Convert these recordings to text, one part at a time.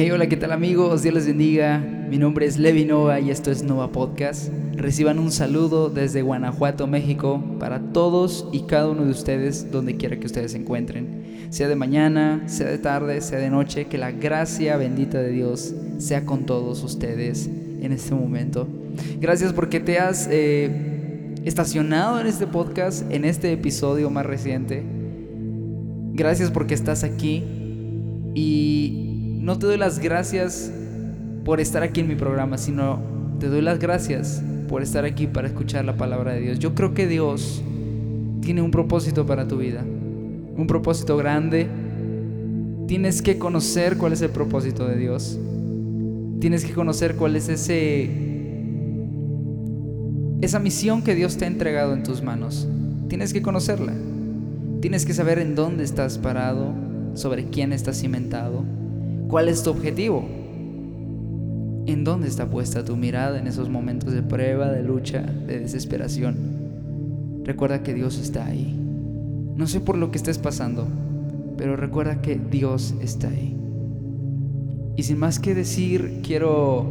Hey, hola, ¿qué tal amigos? Dios les bendiga. Mi nombre es Levi Nova y esto es Nova Podcast. Reciban un saludo desde Guanajuato, México, para todos y cada uno de ustedes, donde quiera que ustedes se encuentren. Sea de mañana, sea de tarde, sea de noche, que la gracia bendita de Dios sea con todos ustedes en este momento. Gracias porque te has eh, estacionado en este podcast, en este episodio más reciente. Gracias porque estás aquí y no te doy las gracias por estar aquí en mi programa, sino te doy las gracias por estar aquí para escuchar la palabra de Dios. Yo creo que Dios tiene un propósito para tu vida, un propósito grande. Tienes que conocer cuál es el propósito de Dios. Tienes que conocer cuál es ese esa misión que Dios te ha entregado en tus manos. Tienes que conocerla. Tienes que saber en dónde estás parado, sobre quién estás cimentado ¿Cuál es tu objetivo? ¿En dónde está puesta tu mirada en esos momentos de prueba, de lucha, de desesperación? Recuerda que Dios está ahí. No sé por lo que estés pasando, pero recuerda que Dios está ahí. Y sin más que decir, quiero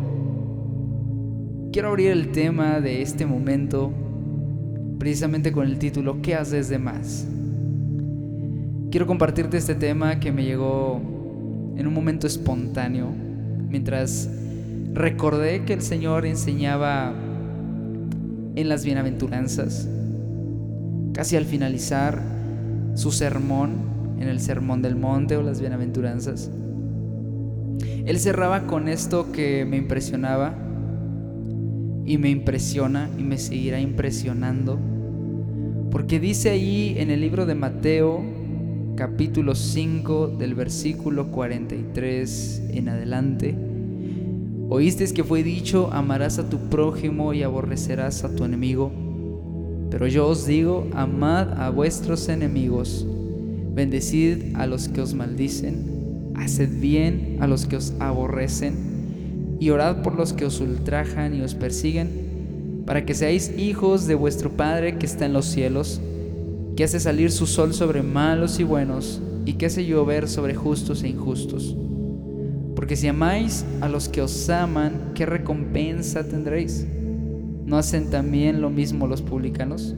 quiero abrir el tema de este momento precisamente con el título ¿Qué haces de más? Quiero compartirte este tema que me llegó en un momento espontáneo, mientras recordé que el Señor enseñaba en las bienaventuranzas, casi al finalizar su sermón, en el sermón del monte o las bienaventuranzas. Él cerraba con esto que me impresionaba y me impresiona y me seguirá impresionando, porque dice ahí en el libro de Mateo, capítulo 5 del versículo 43 en adelante. Oísteis que fue dicho, amarás a tu prójimo y aborrecerás a tu enemigo. Pero yo os digo, amad a vuestros enemigos, bendecid a los que os maldicen, haced bien a los que os aborrecen, y orad por los que os ultrajan y os persiguen, para que seáis hijos de vuestro Padre que está en los cielos que hace salir su sol sobre malos y buenos, y que hace llover sobre justos e injustos. Porque si amáis a los que os aman, ¿qué recompensa tendréis? ¿No hacen también lo mismo los publicanos?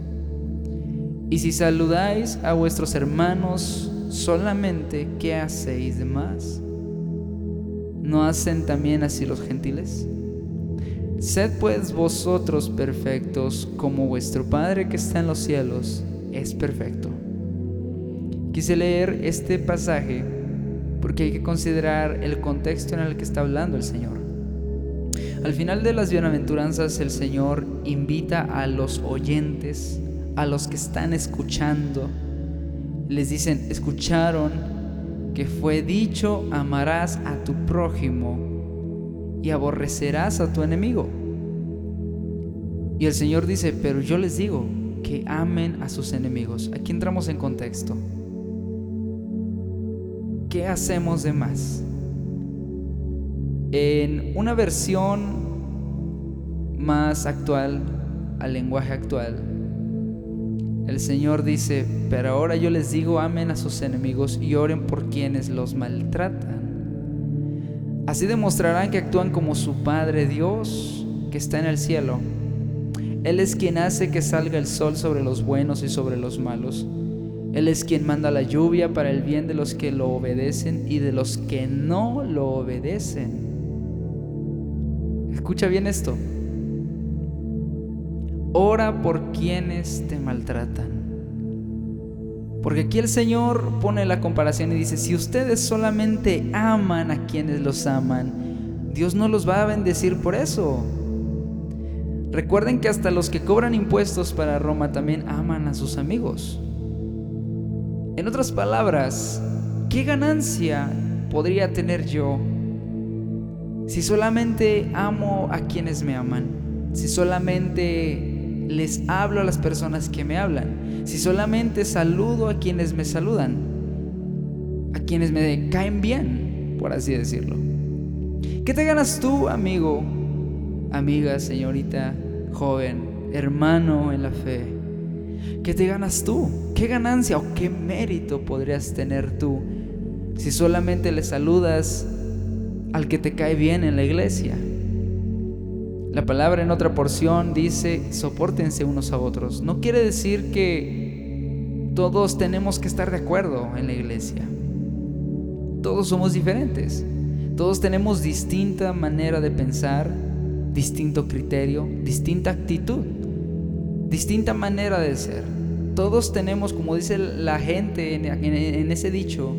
Y si saludáis a vuestros hermanos solamente, ¿qué hacéis de más? ¿No hacen también así los gentiles? Sed pues vosotros perfectos como vuestro Padre que está en los cielos es perfecto. Quise leer este pasaje porque hay que considerar el contexto en el que está hablando el Señor. Al final de las bienaventuranzas el Señor invita a los oyentes, a los que están escuchando, les dicen, escucharon que fue dicho, amarás a tu prójimo y aborrecerás a tu enemigo. Y el Señor dice, pero yo les digo, que amen a sus enemigos. Aquí entramos en contexto. ¿Qué hacemos de más? En una versión más actual, al lenguaje actual, el Señor dice, pero ahora yo les digo, amen a sus enemigos y oren por quienes los maltratan. Así demostrarán que actúan como su Padre Dios que está en el cielo. Él es quien hace que salga el sol sobre los buenos y sobre los malos. Él es quien manda la lluvia para el bien de los que lo obedecen y de los que no lo obedecen. Escucha bien esto. Ora por quienes te maltratan. Porque aquí el Señor pone la comparación y dice, si ustedes solamente aman a quienes los aman, Dios no los va a bendecir por eso. Recuerden que hasta los que cobran impuestos para Roma también aman a sus amigos. En otras palabras, ¿qué ganancia podría tener yo si solamente amo a quienes me aman? Si solamente les hablo a las personas que me hablan? Si solamente saludo a quienes me saludan? A quienes me caen bien, por así decirlo. ¿Qué te ganas tú, amigo, amiga, señorita, joven, hermano en la fe, ¿qué te ganas tú? ¿Qué ganancia o qué mérito podrías tener tú si solamente le saludas al que te cae bien en la iglesia. La palabra en otra porción dice, soportense unos a otros. No quiere decir que todos tenemos que estar de acuerdo en la iglesia. Todos somos diferentes. Todos tenemos distinta manera de pensar, distinto criterio, distinta actitud, distinta manera de ser. Todos tenemos, como dice la gente en, ese dicho,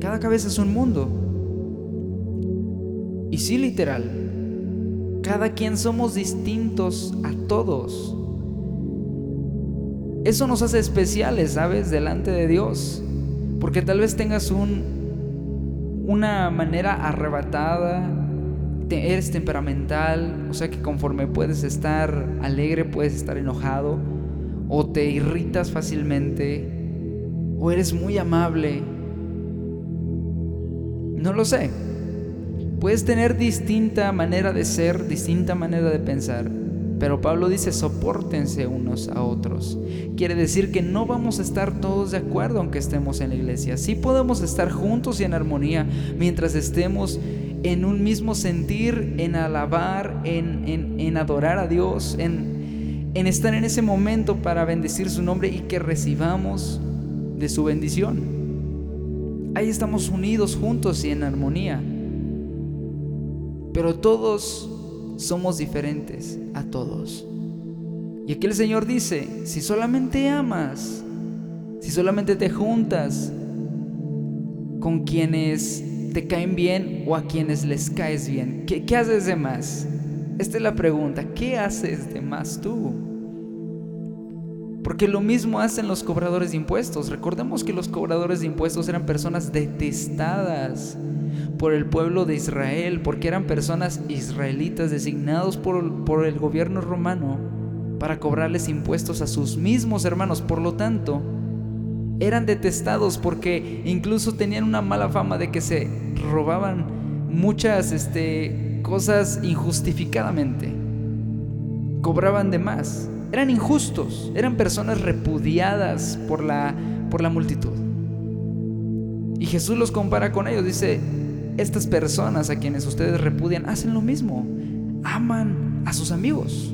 cada cabeza es un mundo. Y sí, literal, cada quien somos distintos a todos. Eso nos hace especiales, ¿sabes? Delante de Dios. Porque tal vez tengas un, una manera arrebatada, eres temperamental, o sea que conforme puedes estar alegre, puedes estar enojado, o te irritas fácilmente, o eres muy amable. No lo sé. Puedes tener distinta manera de ser, distinta manera de pensar, pero Pablo dice, soportense unos a otros. Quiere decir que no vamos a estar todos de acuerdo aunque estemos en la iglesia. Sí podemos estar juntos y en armonía mientras estemos en un mismo sentir, en alabar, en, en, adorar a Dios, en, en estar en ese momento para bendecir su nombre y que recibamos de su bendición. Ahí estamos unidos juntos y en armonía. Pero todos somos diferentes a todos. Y aquí el Señor dice, si solamente amas, si solamente te juntas con quienes te caen bien o a quienes les caes bien, ¿qué, haces de más? Esta es la pregunta, ¿qué haces de más tú? Porque lo mismo hacen los cobradores de impuestos. Recordemos que los cobradores de impuestos eran personas detestadas por el pueblo de Israel, porque eran personas israelitas designados por, por el gobierno romano para cobrarles impuestos a sus mismos hermanos. Por lo tanto, eran detestados porque incluso tenían una mala fama de que se robaban muchas este, cosas injustificadamente. Cobraban de más. Eran injustos, eran personas repudiadas por la, por la multitud. Y Jesús los compara con ellos. Dice, estas personas a quienes ustedes repudian hacen lo mismo. Aman a sus amigos.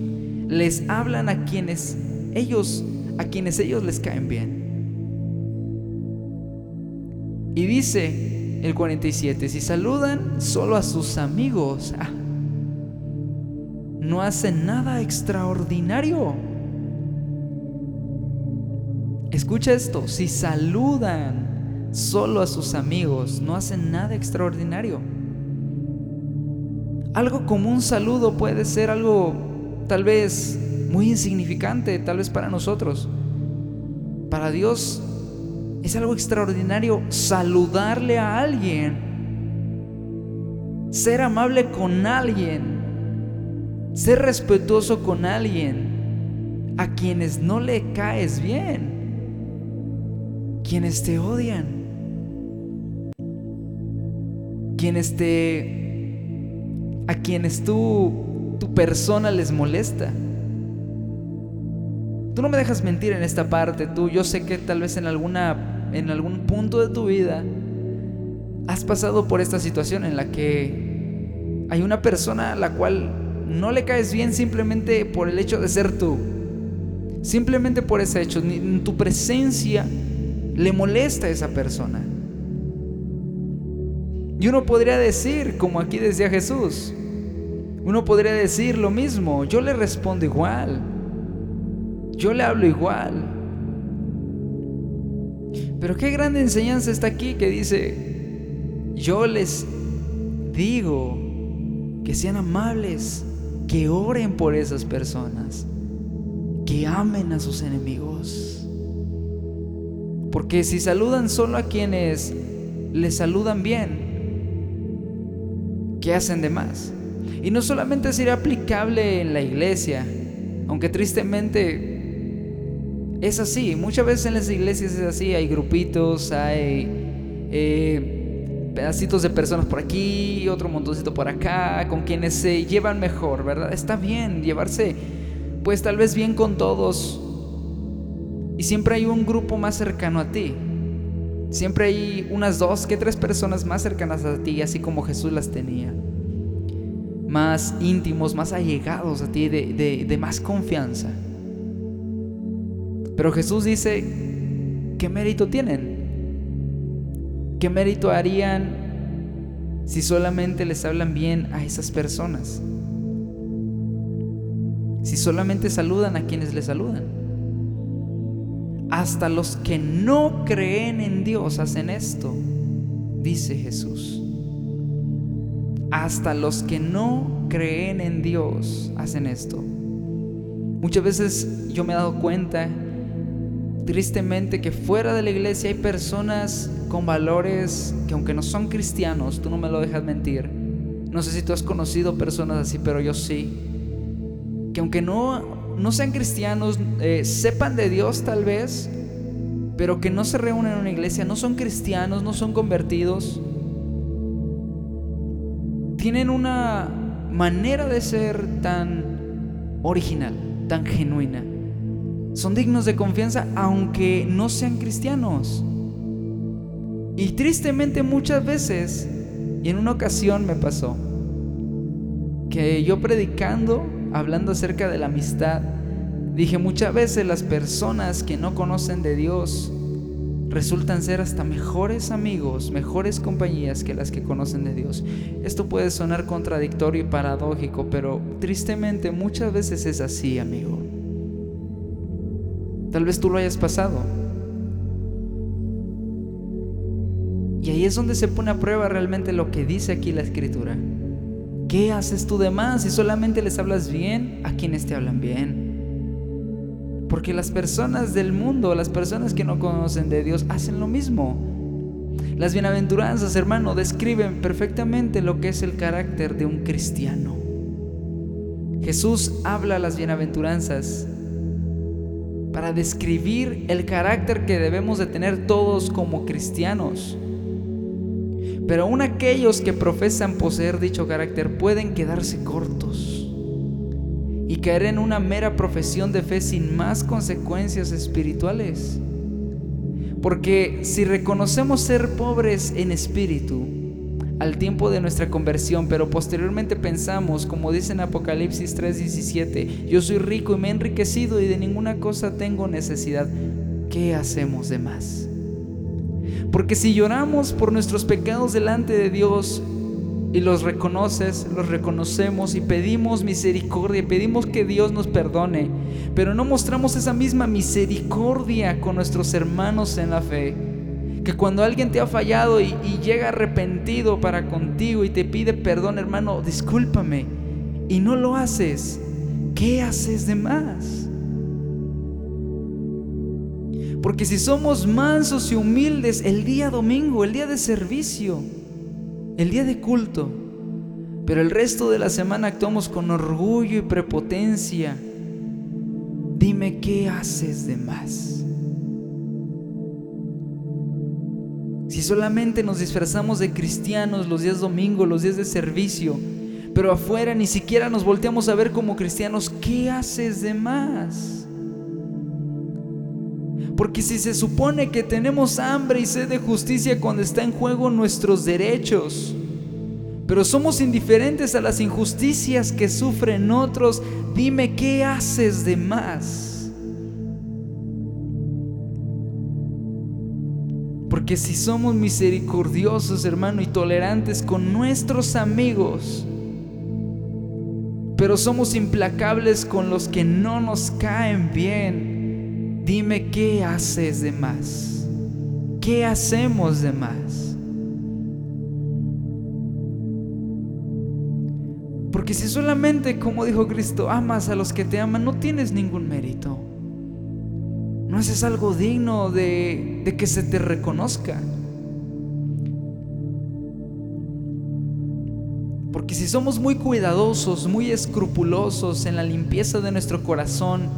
Les hablan a quienes ellos, a quienes ellos les caen bien. Y dice el 47, si saludan solo a sus amigos, ah, no hacen nada extraordinario. Escucha esto, si saludan solo a sus amigos, no hacen nada extraordinario. Algo como un saludo puede ser algo tal vez muy insignificante, tal vez para nosotros. Para Dios es algo extraordinario saludarle a alguien, ser amable con alguien, ser respetuoso con alguien, a quienes no le caes bien, quienes te odian quienes te a quienes tú tu persona les molesta. Tú no me dejas mentir en esta parte, tú yo sé que tal vez en alguna en algún punto de tu vida has pasado por esta situación en la que hay una persona a la cual no le caes bien simplemente por el hecho de ser tú. Simplemente por ese hecho, tu presencia le molesta a esa persona. Y uno podría decir, como aquí decía Jesús, uno podría decir lo mismo, yo le respondo igual, yo le hablo igual. Pero qué grande enseñanza está aquí que dice, yo les digo que sean amables, que oren por esas personas, que amen a sus enemigos. Porque si saludan solo a quienes les saludan bien, ¿qué hacen de más? Y no solamente sería aplicable en la iglesia, aunque tristemente es así. Muchas veces en las iglesias es así, hay grupitos, hay eh, pedacitos de personas por aquí, otro montoncito por acá, con quienes se llevan mejor, ¿verdad? Está bien llevarse, pues tal vez bien con todos. Y siempre hay un grupo más cercano a ti. Siempre hay unas dos que tres personas más cercanas a ti, así como Jesús las tenía. Más íntimos, más allegados a ti, de, de más confianza. Pero Jesús dice, ¿qué mérito tienen? ¿Qué mérito harían si solamente les hablan bien a esas personas? Si solamente saludan a quienes les saludan. Hasta los que no creen en Dios hacen esto, dice Jesús. Hasta los que no creen en Dios hacen esto. Muchas veces yo me he dado cuenta, tristemente, que fuera de la iglesia hay personas con valores que aunque no son cristianos, tú no me lo dejas mentir. No sé si tú has conocido personas así, pero yo sí. Que aunque no no sean cristianos, eh, sepan de Dios tal vez, pero que no se reúnen en una iglesia, no son cristianos, no son convertidos, tienen una manera de ser tan original, tan genuina. Son dignos de confianza aunque no sean cristianos. Y tristemente muchas veces, y en una ocasión me pasó, que yo predicando hablando acerca de la amistad, dije muchas veces las personas que no conocen de Dios resultan ser hasta mejores amigos, mejores compañías que las que conocen de Dios. Esto puede sonar contradictorio y paradójico, pero tristemente muchas veces es así, amigo. Tal vez tú lo hayas pasado. Y ahí es donde se pone a prueba realmente lo que dice aquí la escritura. ¿Qué haces tú de más si solamente les hablas bien a quienes te hablan bien? Porque las personas del mundo, las personas que no conocen de Dios, hacen lo mismo. Las bienaventuranzas, hermano, describen perfectamente lo que es el carácter de un cristiano. Jesús habla las bienaventuranzas para describir el carácter que debemos de tener todos como cristianos. Pero aún aquellos que profesan poseer dicho carácter pueden quedarse cortos y caer en una mera profesión de fe sin más consecuencias espirituales. Porque si reconocemos ser pobres en espíritu al tiempo de nuestra conversión, pero posteriormente pensamos, como dice en Apocalipsis 3:17, yo soy rico y me he enriquecido y de ninguna cosa tengo necesidad, ¿qué hacemos de más? Porque si lloramos por nuestros pecados delante de Dios y los reconoces, los reconocemos y pedimos misericordia, pedimos que Dios nos perdone, pero no mostramos esa misma misericordia con nuestros hermanos en la fe, que cuando alguien te ha fallado y, llega arrepentido para contigo y te pide perdón, hermano, discúlpame, y no lo haces, ¿qué haces de más? Porque si somos mansos y humildes el día domingo, el día de servicio, el día de culto, pero el resto de la semana actuamos con orgullo y prepotencia, dime qué haces de más. Si solamente nos disfrazamos de cristianos los días domingo, los días de servicio, pero afuera ni siquiera nos volteamos a ver como cristianos, ¿qué haces de más? Porque si se supone que tenemos hambre y sed de justicia cuando está en juego nuestros derechos, pero somos indiferentes a las injusticias que sufren otros, dime qué haces de más. Porque si somos misericordiosos, hermano, y tolerantes con nuestros amigos, pero somos implacables con los que no nos caen bien, Dime qué haces de más. ¿Qué hacemos de más? Porque si solamente, como dijo Cristo, amas a los que te aman, no tienes ningún mérito. No haces algo digno de, de que se te reconozca. Porque si somos muy cuidadosos, muy escrupulosos en la limpieza de nuestro corazón,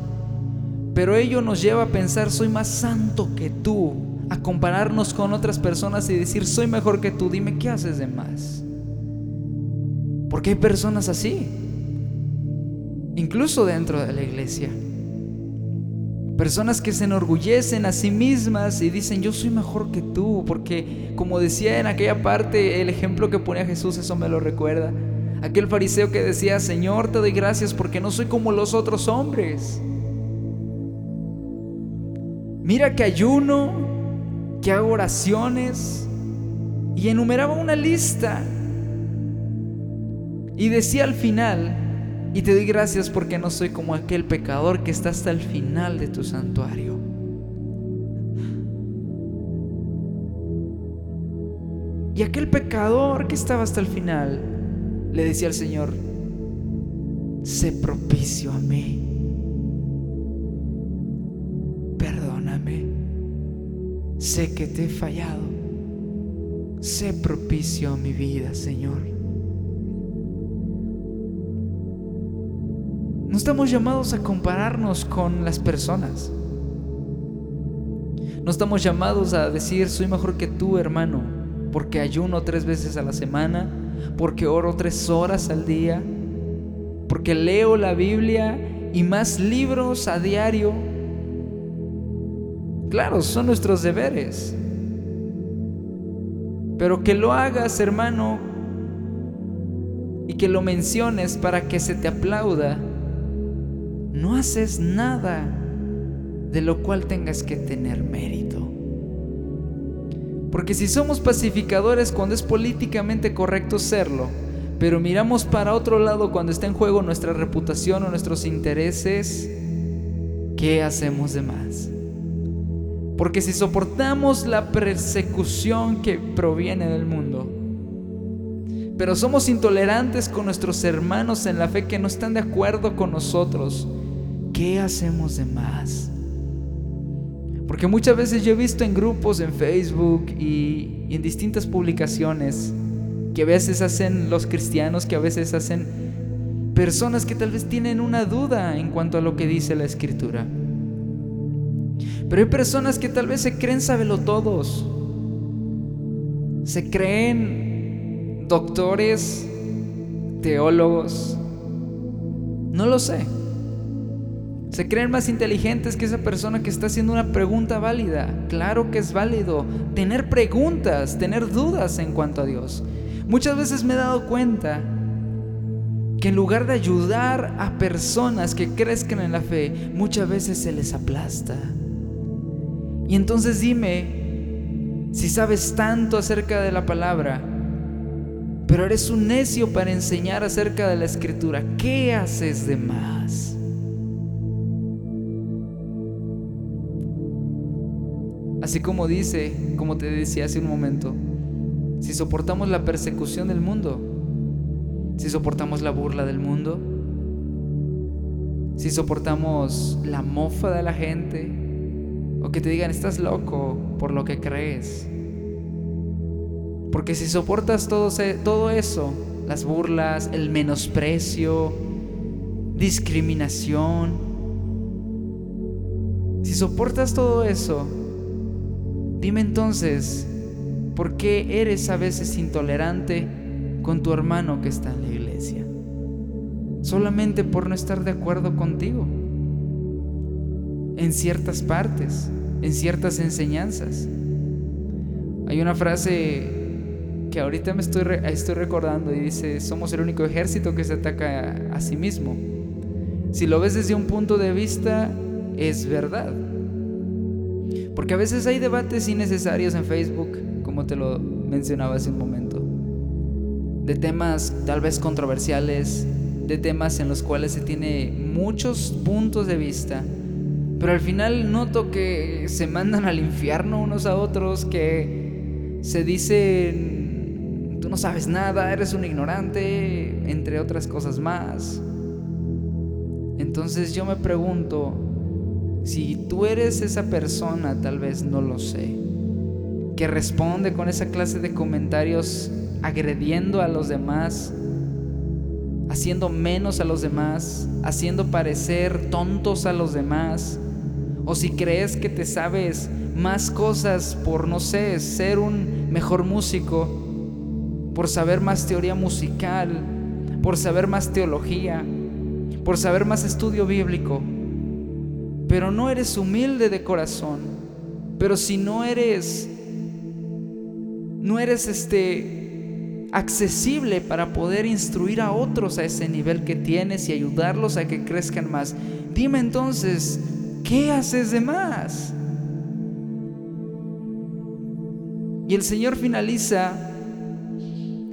pero ello nos lleva a pensar, soy más santo que tú, a compararnos con otras personas y decir, soy mejor que tú, dime qué haces de más. Porque hay personas así, incluso dentro de la iglesia. Personas que se enorgullecen a sí mismas y dicen, yo soy mejor que tú, porque como decía en aquella parte, el ejemplo que ponía Jesús, eso me lo recuerda. Aquel fariseo que decía, Señor, te doy gracias porque no soy como los otros hombres. Mira que ayuno, que hago oraciones y enumeraba una lista. Y decía al final, y te doy gracias porque no soy como aquel pecador que está hasta el final de tu santuario. Y aquel pecador que estaba hasta el final le decía al Señor, sé propicio a mí. Perdóname. Sé que te he fallado. Sé propicio a mi vida, Señor. No estamos llamados a compararnos con las personas. No estamos llamados a decir, soy mejor que tú, hermano, porque ayuno tres veces a la semana, porque oro tres horas al día, porque leo la Biblia y más libros a diario. Claro, son nuestros deberes. Pero que lo hagas, hermano, y que lo menciones para que se te aplauda, no haces nada de lo cual tengas que tener mérito. Porque si somos pacificadores cuando es políticamente correcto serlo, pero miramos para otro lado cuando está en juego nuestra reputación o nuestros intereses, ¿qué hacemos de más? Porque si soportamos la persecución que proviene del mundo, pero somos intolerantes con nuestros hermanos en la fe que no están de acuerdo con nosotros, ¿qué hacemos de más? Porque muchas veces yo he visto en grupos en Facebook y, en distintas publicaciones que a veces hacen los cristianos, que a veces hacen personas que tal vez tienen una duda en cuanto a lo que dice la escritura. Pero hay personas que tal vez se creen todos Se creen doctores, teólogos. No lo sé. Se creen más inteligentes que esa persona que está haciendo una pregunta válida. Claro que es válido tener preguntas, tener dudas en cuanto a Dios. Muchas veces me he dado cuenta que en lugar de ayudar a personas que crezcan en la fe, muchas veces se les aplasta. Y entonces dime, si sabes tanto acerca de la palabra, pero eres un necio para enseñar acerca de la escritura, ¿qué haces de más? Así como dice, como te decía hace un momento, si soportamos la persecución del mundo, si soportamos la burla del mundo, si soportamos la mofa de la gente, o que te digan estás loco por lo que crees. Porque si soportas todo, todo eso, las burlas, el menosprecio, discriminación, si soportas todo eso, Dime entonces, ¿por qué eres a veces intolerante con tu hermano que está en la iglesia? Solamente por no estar de acuerdo contigo. En ciertas partes, en ciertas enseñanzas. Hay una frase que ahorita me estoy, estoy recordando y dice, somos el único ejército que se ataca a sí mismo. Si lo ves desde un punto de vista, es verdad. Porque a veces hay debates innecesarios en Facebook, como te lo mencionaba hace un momento, de temas tal vez controversiales, de temas en los cuales se tiene muchos puntos de vista, pero al final noto que se mandan al infierno unos a otros, que se dicen, tú no sabes nada, eres un ignorante, entre otras cosas más. Entonces yo me pregunto, si tú eres esa persona, tal vez no lo sé, que responde con esa clase de comentarios agrediendo a los demás, haciendo menos a los demás, haciendo parecer tontos a los demás, o si crees que te sabes más cosas por, no sé, ser un mejor músico, por saber más teoría musical, por saber más teología, por saber más estudio bíblico, pero no eres humilde de corazón, pero si no eres no eres este accesible para poder instruir a otros a ese nivel que tienes y ayudarlos a que crezcan más. Dime entonces, ¿qué haces de más? Y el Señor finaliza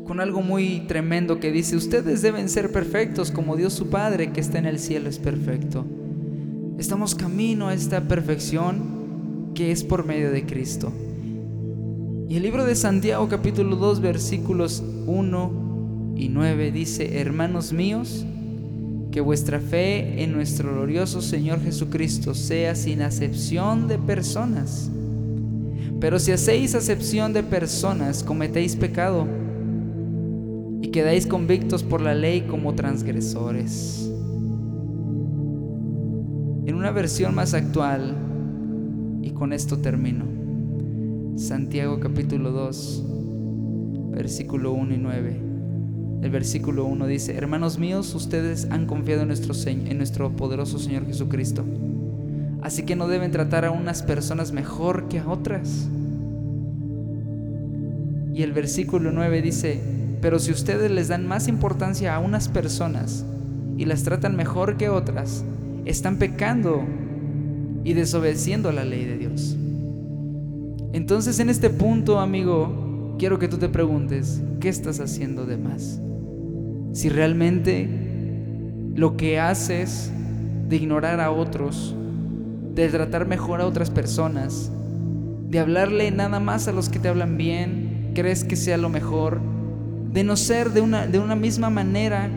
con algo muy tremendo que dice, ustedes deben ser perfectos como Dios su Padre que está en el cielo es perfecto. Estamos camino a esta perfección que es por medio de Cristo. Y el libro de Santiago capítulo 2 versículos 1 y 9 dice, hermanos míos, que vuestra fe en nuestro glorioso Señor Jesucristo sea sin acepción de personas. Pero si hacéis acepción de personas, cometéis pecado y quedáis convictos por la ley como transgresores. En una versión más actual, y con esto termino, Santiago capítulo 2, versículo 1 y 9. El versículo 1 dice, hermanos míos, ustedes han confiado en nuestro, en nuestro poderoso Señor Jesucristo. Así que no deben tratar a unas personas mejor que a otras. Y el versículo 9 dice, pero si ustedes les dan más importancia a unas personas y las tratan mejor que otras, están pecando y desobedeciendo la ley de Dios. Entonces en este punto, amigo, quiero que tú te preguntes, ¿qué estás haciendo de más? Si realmente lo que haces de ignorar a otros, de tratar mejor a otras personas, de hablarle nada más a los que te hablan bien, crees que sea lo mejor, de no ser de una, de una misma manera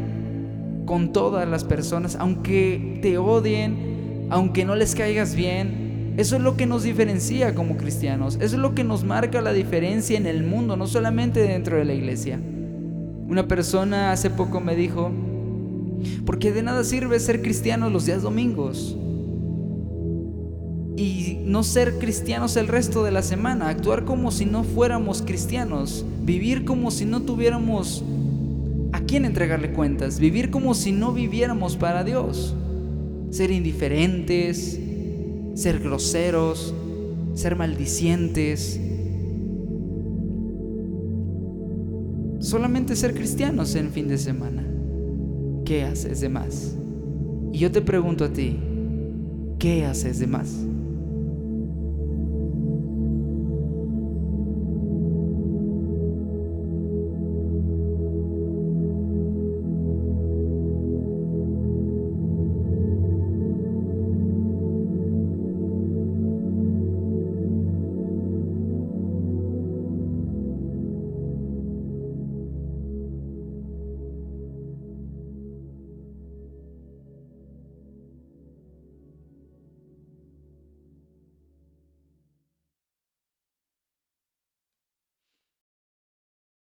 con todas las personas, aunque te odien, aunque no les caigas bien, eso es lo que nos diferencia como cristianos. Eso es lo que nos marca la diferencia en el mundo, no solamente dentro de la iglesia. Una persona hace poco me dijo, porque de nada sirve ser cristiano los días domingos y no ser cristianos el resto de la semana, actuar como si no fuéramos cristianos, vivir como si no tuviéramos quién entregarle cuentas, vivir como si no viviéramos para Dios, ser indiferentes, ser groseros, ser maldicientes. Solamente ser cristianos en fin de semana. ¿Qué haces de más? Y yo te pregunto a ti, ¿qué haces de más?